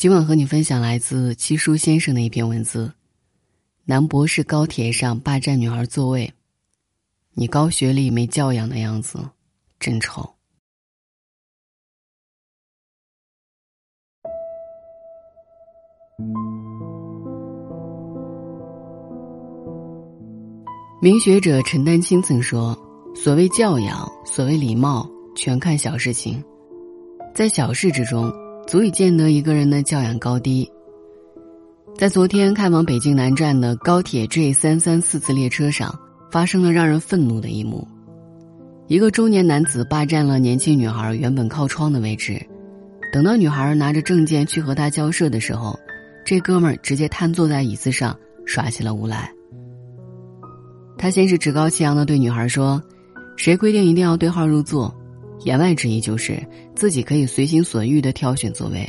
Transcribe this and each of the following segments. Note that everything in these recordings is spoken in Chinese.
今晚和你分享来自七叔先生的一篇文字：男博士高铁上霸占女孩座位，你高学历没教养的样子，真丑。名学者陈丹青曾说：“所谓教养，所谓礼貌，全看小事情，在小事之中。”足以见得一个人的教养高低。在昨天开往北京南站的高铁 J 三三四次列车上，发生了让人愤怒的一幕：一个中年男子霸占了年轻女孩原本靠窗的位置，等到女孩拿着证件去和他交涉的时候，这哥们儿直接瘫坐在椅子上耍起了无赖。他先是趾高气扬的对女孩说：“谁规定一定要对号入座？”言外之意就是自己可以随心所欲的挑选座位，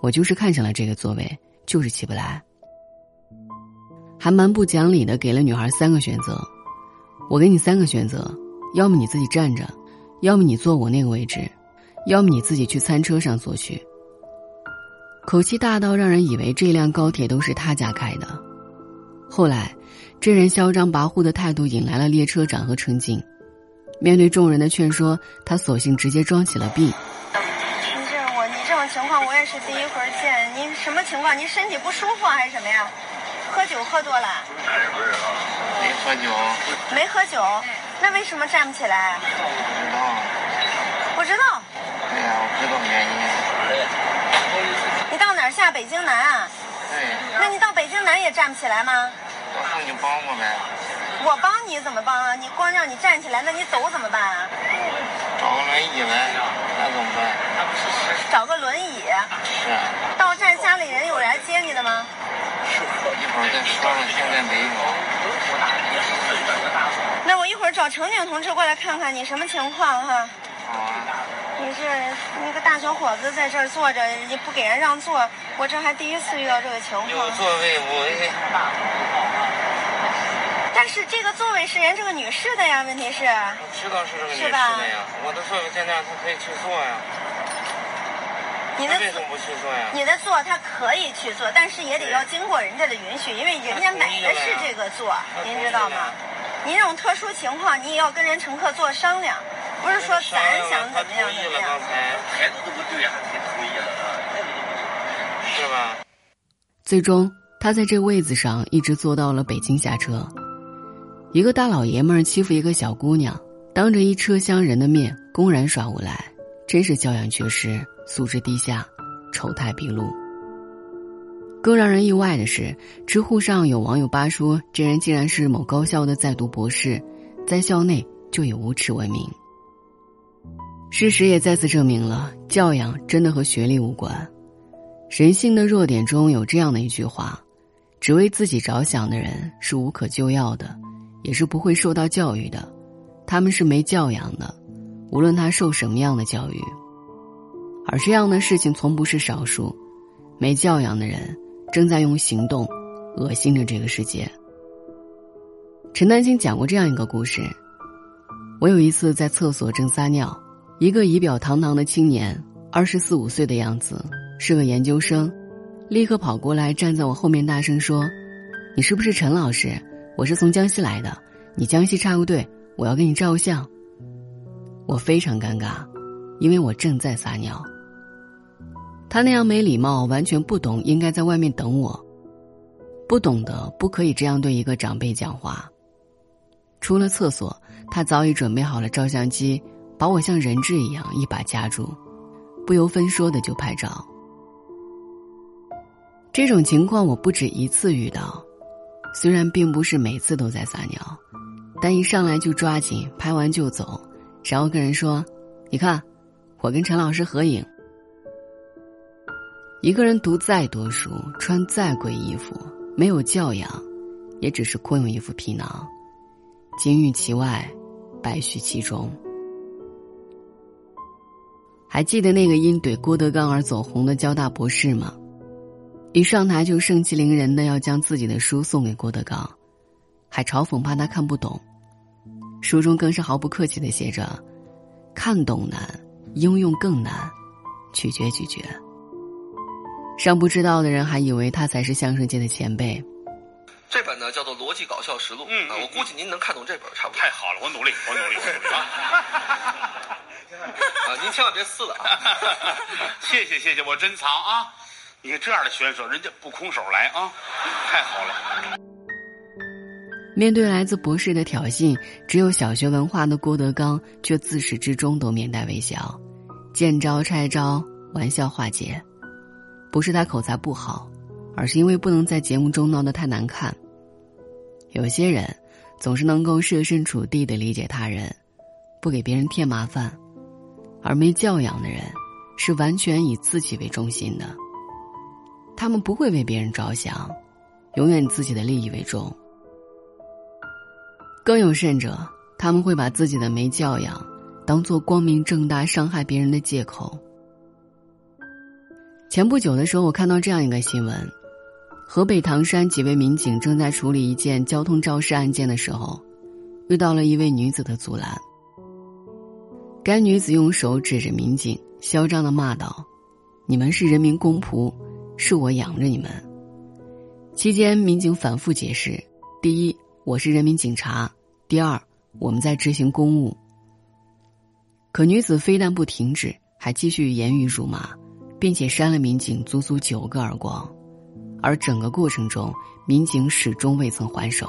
我就是看上了这个座位，就是起不来。还蛮不讲理的给了女孩三个选择，我给你三个选择，要么你自己站着，要么你坐我那个位置，要么你自己去餐车上坐去。口气大到让人以为这辆高铁都是他家开的。后来，这人嚣张跋扈的态度引来了列车长和乘警。面对众人的劝说，他索性直接装起了病。您这我，你这种情况我也是第一回见。您什么情况？您身体不舒服还是什么呀？喝酒喝多了？没喝酒。没喝酒？那为什么站不起来？不知道。不知道。对呀，我不知道原因。你到哪儿下北京南啊？对。那你到北京南也站不起来吗？那你帮我呗。我帮你怎么帮啊？你光让你站起来，那你走怎么办啊？找个轮椅呗，那怎么办？找个轮椅。是。到站家里人有来接你的吗？一会儿再说了，现在没有。那我一会儿找乘警同志过来看看你什么情况哈。好啊。你是那个大小伙子在这儿坐着，你不给人让座，我这还第一次遇到这个情况。有座位我也。但是这个座位是人这个女士的呀，问题是。我知道是这个女士的呀，我的座位在那，她可以去坐呀。你的为什么不去坐呀？你的座她可以去坐，但是也得要经过人家的允许，因为人家买的是这个座，您知道吗？您这种特殊情况，你也要跟人乘客做商量，不是说咱想怎么样怎么样。态度都不对呀，同意了啊，是吧？最终，他在这位子上一直坐到了北京下车。一个大老爷们儿欺负一个小姑娘，当着一车厢人的面公然耍无赖，真是教养缺失、素质低下、丑态毕露。更让人意外的是，知乎上有网友扒说，这人竟然是某高校的在读博士，在校内就以无耻闻名。事实也再次证明了，教养真的和学历无关。人性的弱点中有这样的一句话：只为自己着想的人是无可救药的。也是不会受到教育的，他们是没教养的，无论他受什么样的教育。而这样的事情从不是少数，没教养的人正在用行动恶心着这个世界。陈丹青讲过这样一个故事：我有一次在厕所正撒尿，一个仪表堂堂的青年，二十四五岁的样子，是个研究生，立刻跑过来站在我后面大声说：“你是不是陈老师？”我是从江西来的，你江西插个队，我要给你照相。我非常尴尬，因为我正在撒尿。他那样没礼貌，完全不懂应该在外面等我，不懂得不可以这样对一个长辈讲话。出了厕所，他早已准备好了照相机，把我像人质一样一把夹住，不由分说的就拍照。这种情况我不止一次遇到。虽然并不是每次都在撒尿，但一上来就抓紧拍完就走，然后跟人说：“你看，我跟陈老师合影。”一个人读再多书，穿再贵衣服，没有教养，也只是空有一副皮囊，金玉其外，败絮其中。还记得那个因怼郭德纲而走红的交大博士吗？一上台就盛气凌人的要将自己的书送给郭德纲，还嘲讽怕他看不懂。书中更是毫不客气的写着：“看懂难，应用更难，咀嚼咀嚼。”尚不知道的人还以为他才是相声界的前辈。这本呢叫做《逻辑搞笑实录》，嗯啊，我估计您能看懂这本差不多。太好了，我努力，我努力，我努力啊！啊，您千万别撕了啊！谢谢谢谢，我珍藏啊！你看这样的选手，人家不空手来啊，太好了。面对来自博士的挑衅，只有小学文化的郭德纲却自始至终都面带微笑，见招拆招，玩笑化解。不是他口才不好，而是因为不能在节目中闹得太难看。有些人总是能够设身处地的理解他人，不给别人添麻烦，而没教养的人是完全以自己为中心的。他们不会为别人着想，永远以自己的利益为重。更有甚者，他们会把自己的没教养当做光明正大伤害别人的借口。前不久的时候，我看到这样一个新闻：河北唐山几位民警正在处理一件交通肇事案件的时候，遇到了一位女子的阻拦。该女子用手指着民警，嚣张的骂道：“你们是人民公仆，是我养着你们。”期间，民警反复解释：第一，我是人民警察；第二，我们在执行公务。可女子非但不停止，还继续言语辱骂。并且扇了民警足足九个耳光，而整个过程中，民警始终未曾还手。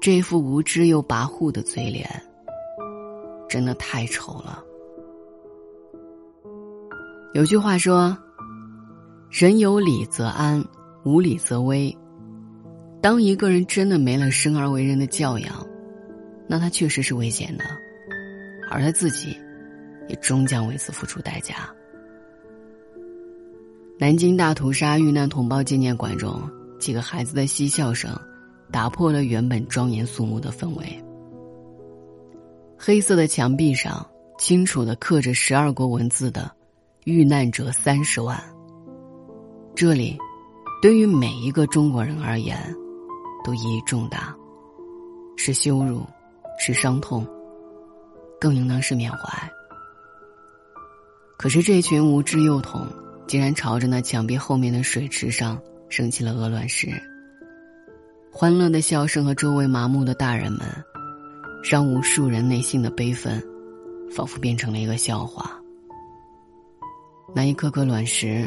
这副无知又跋扈的嘴脸，真的太丑了。有句话说：“人有理则安，无理则危。”当一个人真的没了生而为人的教养，那他确实是危险的，而他自己，也终将为此付出代价。南京大屠杀遇难同胞纪念馆中，几个孩子的嬉笑声，打破了原本庄严肃穆的氛围。黑色的墙壁上，清楚的刻着十二国文字的“遇难者三十万”。这里，对于每一个中国人而言，都意义重大，是羞辱，是伤痛，更应当是缅怀。可是这群无知幼童。竟然朝着那墙壁后面的水池上升起了鹅卵石。欢乐的笑声和周围麻木的大人们，让无数人内心的悲愤，仿佛变成了一个笑话。那一颗颗卵石，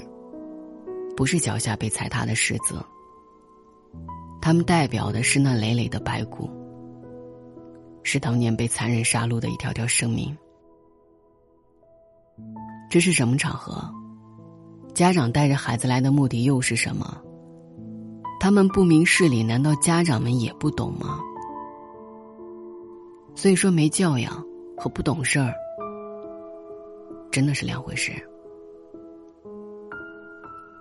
不是脚下被踩踏的石子，它们代表的是那累累的白骨，是当年被残忍杀戮的一条条生命。这是什么场合？家长带着孩子来的目的又是什么？他们不明事理，难道家长们也不懂吗？所以说，没教养和不懂事儿，真的是两回事。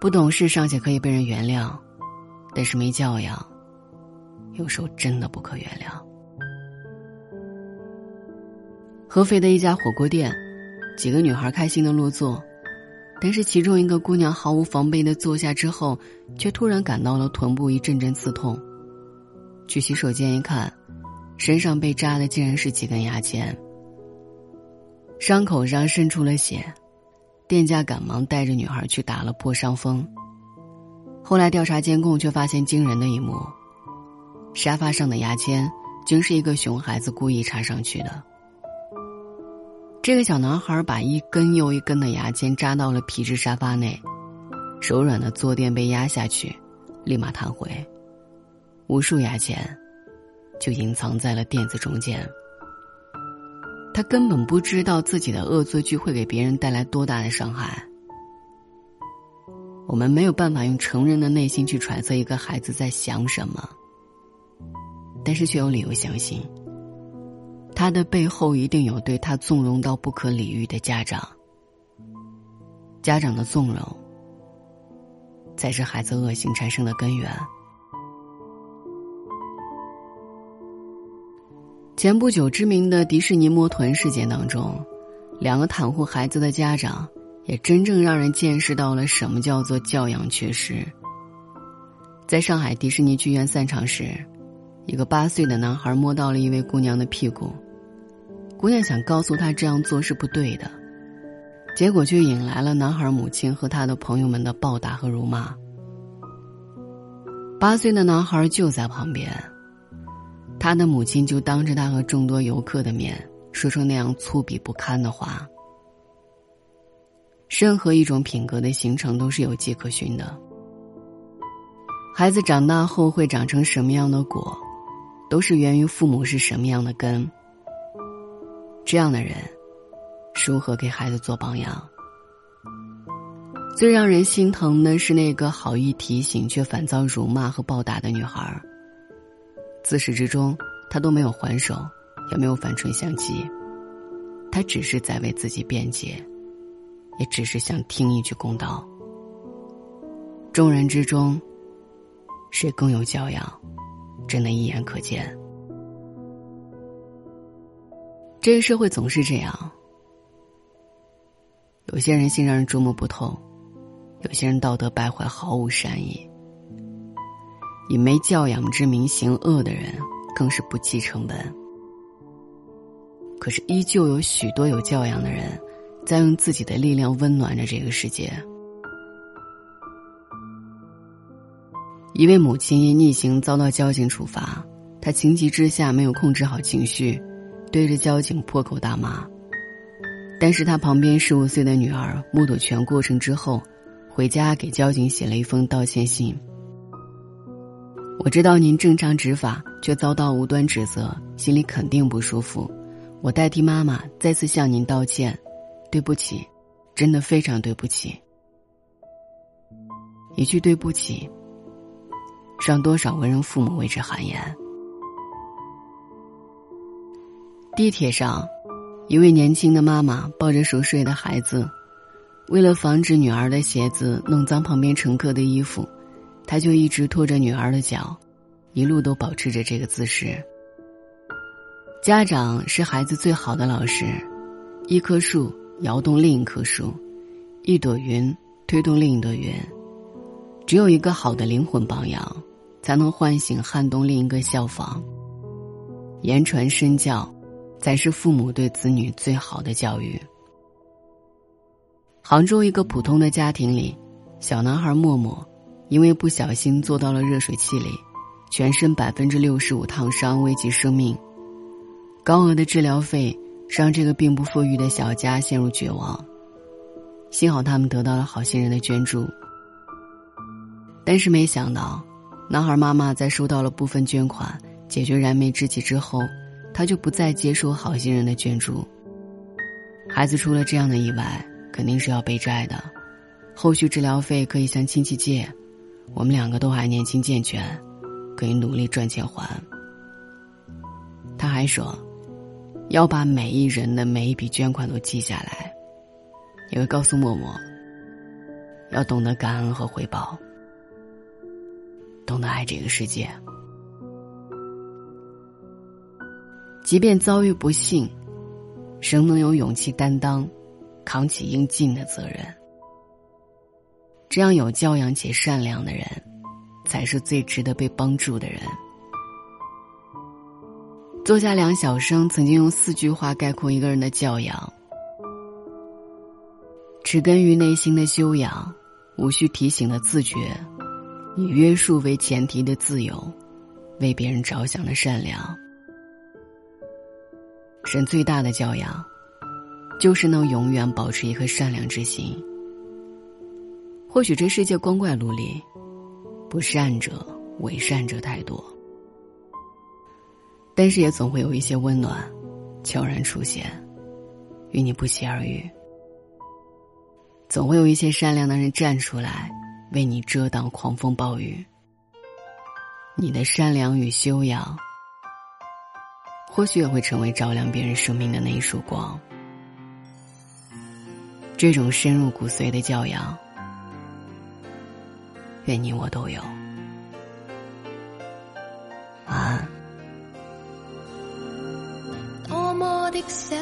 不懂事尚且可以被人原谅，但是没教养，有时候真的不可原谅。合肥的一家火锅店，几个女孩开心的落座。但是其中一个姑娘毫无防备的坐下之后，却突然感到了臀部一阵阵刺痛。去洗手间一看，身上被扎的竟然是几根牙签。伤口上渗出了血，店家赶忙带着女孩去打了破伤风。后来调查监控，却发现惊人的一幕：沙发上的牙签，竟是一个熊孩子故意插上去的。这个小男孩把一根又一根的牙签扎到了皮质沙发内，柔软的坐垫被压下去，立马弹回，无数牙签就隐藏在了垫子中间。他根本不知道自己的恶作剧会给别人带来多大的伤害。我们没有办法用成人的内心去揣测一个孩子在想什么，但是却有理由相信。他的背后一定有对他纵容到不可理喻的家长。家长的纵容，才是孩子恶行产生的根源。前不久知名的迪士尼摸臀事件当中，两个袒护孩子的家长，也真正让人见识到了什么叫做教养缺失。在上海迪士尼剧院散场时，一个八岁的男孩摸到了一位姑娘的屁股。姑娘想告诉他这样做是不对的，结果却引来了男孩母亲和他的朋友们的暴打和辱骂。八岁的男孩就在旁边，他的母亲就当着他和众多游客的面说出那样粗鄙不堪的话。任何一种品格的形成都是有迹可循的。孩子长大后会长成什么样的果，都是源于父母是什么样的根。这样的人，如何给孩子做榜样？最让人心疼的是那个好意提醒却反遭辱骂和暴打的女孩儿。自始至终，他都没有还手，也没有反唇相讥，他只是在为自己辩解。也只是想听一句公道。众人之中，谁更有教养，真的一眼可见。这个社会总是这样，有些人心让人捉摸不透，有些人道德败坏，毫无善意。以没教养之名行恶的人，更是不计成本。可是，依旧有许多有教养的人。在用自己的力量温暖着这个世界。一位母亲因逆行遭到交警处罚，她情急之下没有控制好情绪，对着交警破口大骂。但是她旁边十五岁的女儿目睹全过程之后，回家给交警写了一封道歉信。我知道您正常执法，却遭到无端指责，心里肯定不舒服。我代替妈妈再次向您道歉。对不起，真的非常对不起。一句对不起，让多少为人父母为之汗颜。地铁上，一位年轻的妈妈抱着熟睡的孩子，为了防止女儿的鞋子弄脏旁边乘客的衣服，他就一直拖着女儿的脚，一路都保持着这个姿势。家长是孩子最好的老师，一棵树。摇动另一棵树，一朵云推动另一朵云。只有一个好的灵魂榜样，才能唤醒撼动另一个效仿。言传身教，才是父母对子女最好的教育。杭州一个普通的家庭里，小男孩默默，因为不小心坐到了热水器里，全身百分之六十五烫伤，危及生命。高额的治疗费。让这个并不富裕的小家陷入绝望。幸好他们得到了好心人的捐助，但是没想到，男孩妈妈在收到了部分捐款解决燃眉之急之后，他就不再接受好心人的捐助。孩子出了这样的意外，肯定是要背债的，后续治疗费可以向亲戚借，我们两个都还年轻健全，可以努力赚钱还。他还说。要把每一人的每一笔捐款都记下来，也会告诉默默，要懂得感恩和回报，懂得爱这个世界。即便遭遇不幸，仍能有勇气担当，扛起应尽的责任。这样有教养且善良的人，才是最值得被帮助的人。作家梁晓声曾经用四句话概括一个人的教养：植根于内心的修养，无需提醒的自觉，以约束为前提的自由，为别人着想的善良。人最大的教养，就是能永远保持一颗善良之心。或许这世界光怪陆离，不善者、伪善者太多。但是也总会有一些温暖，悄然出现，与你不期而遇。总会有一些善良的人站出来，为你遮挡狂风暴雨。你的善良与修养，或许也会成为照亮别人生命的那一束光。这种深入骨髓的教养，愿你我都有。晚安。多么的想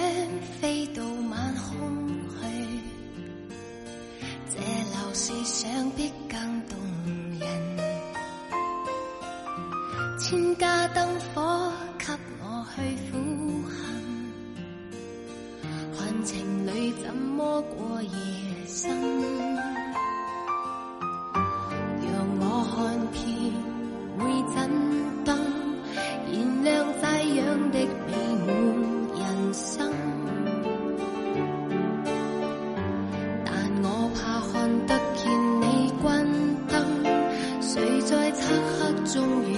飞到晚空去，这楼市想必更动人。千家灯火给我去苦恨，看情侣怎么过夜深。终于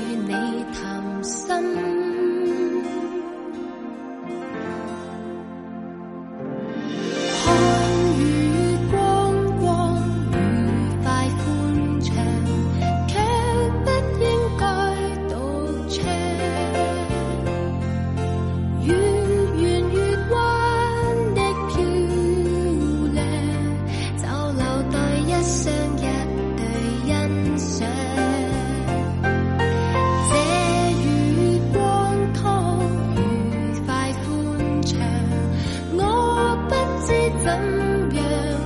怎样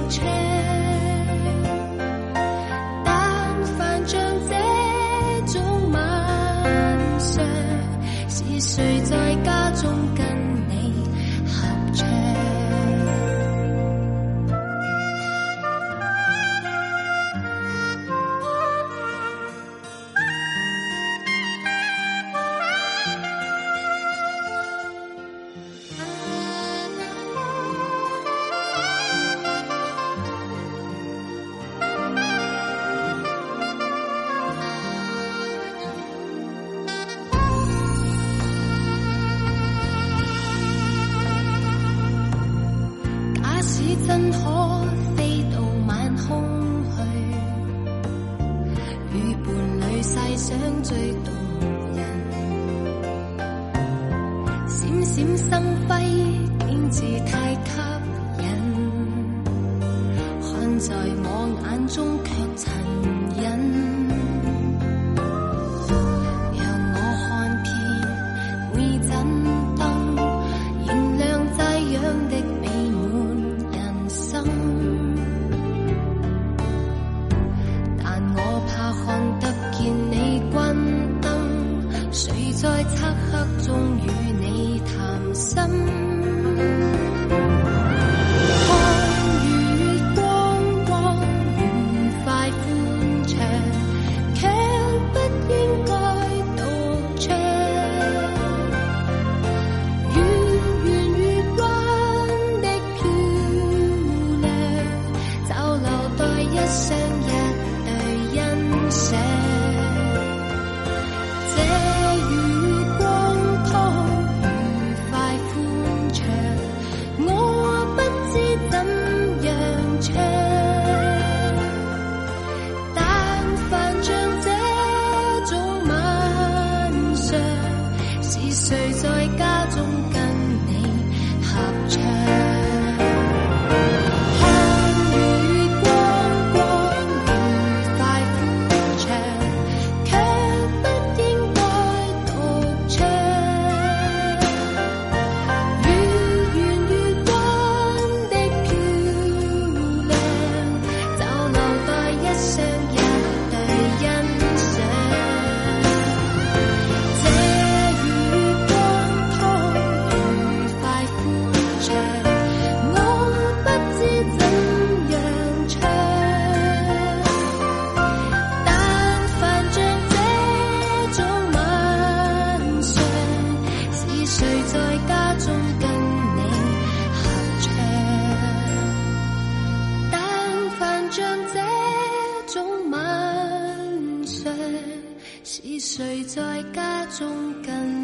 车，但凡像这种晚上是谁在家中？谁在家中更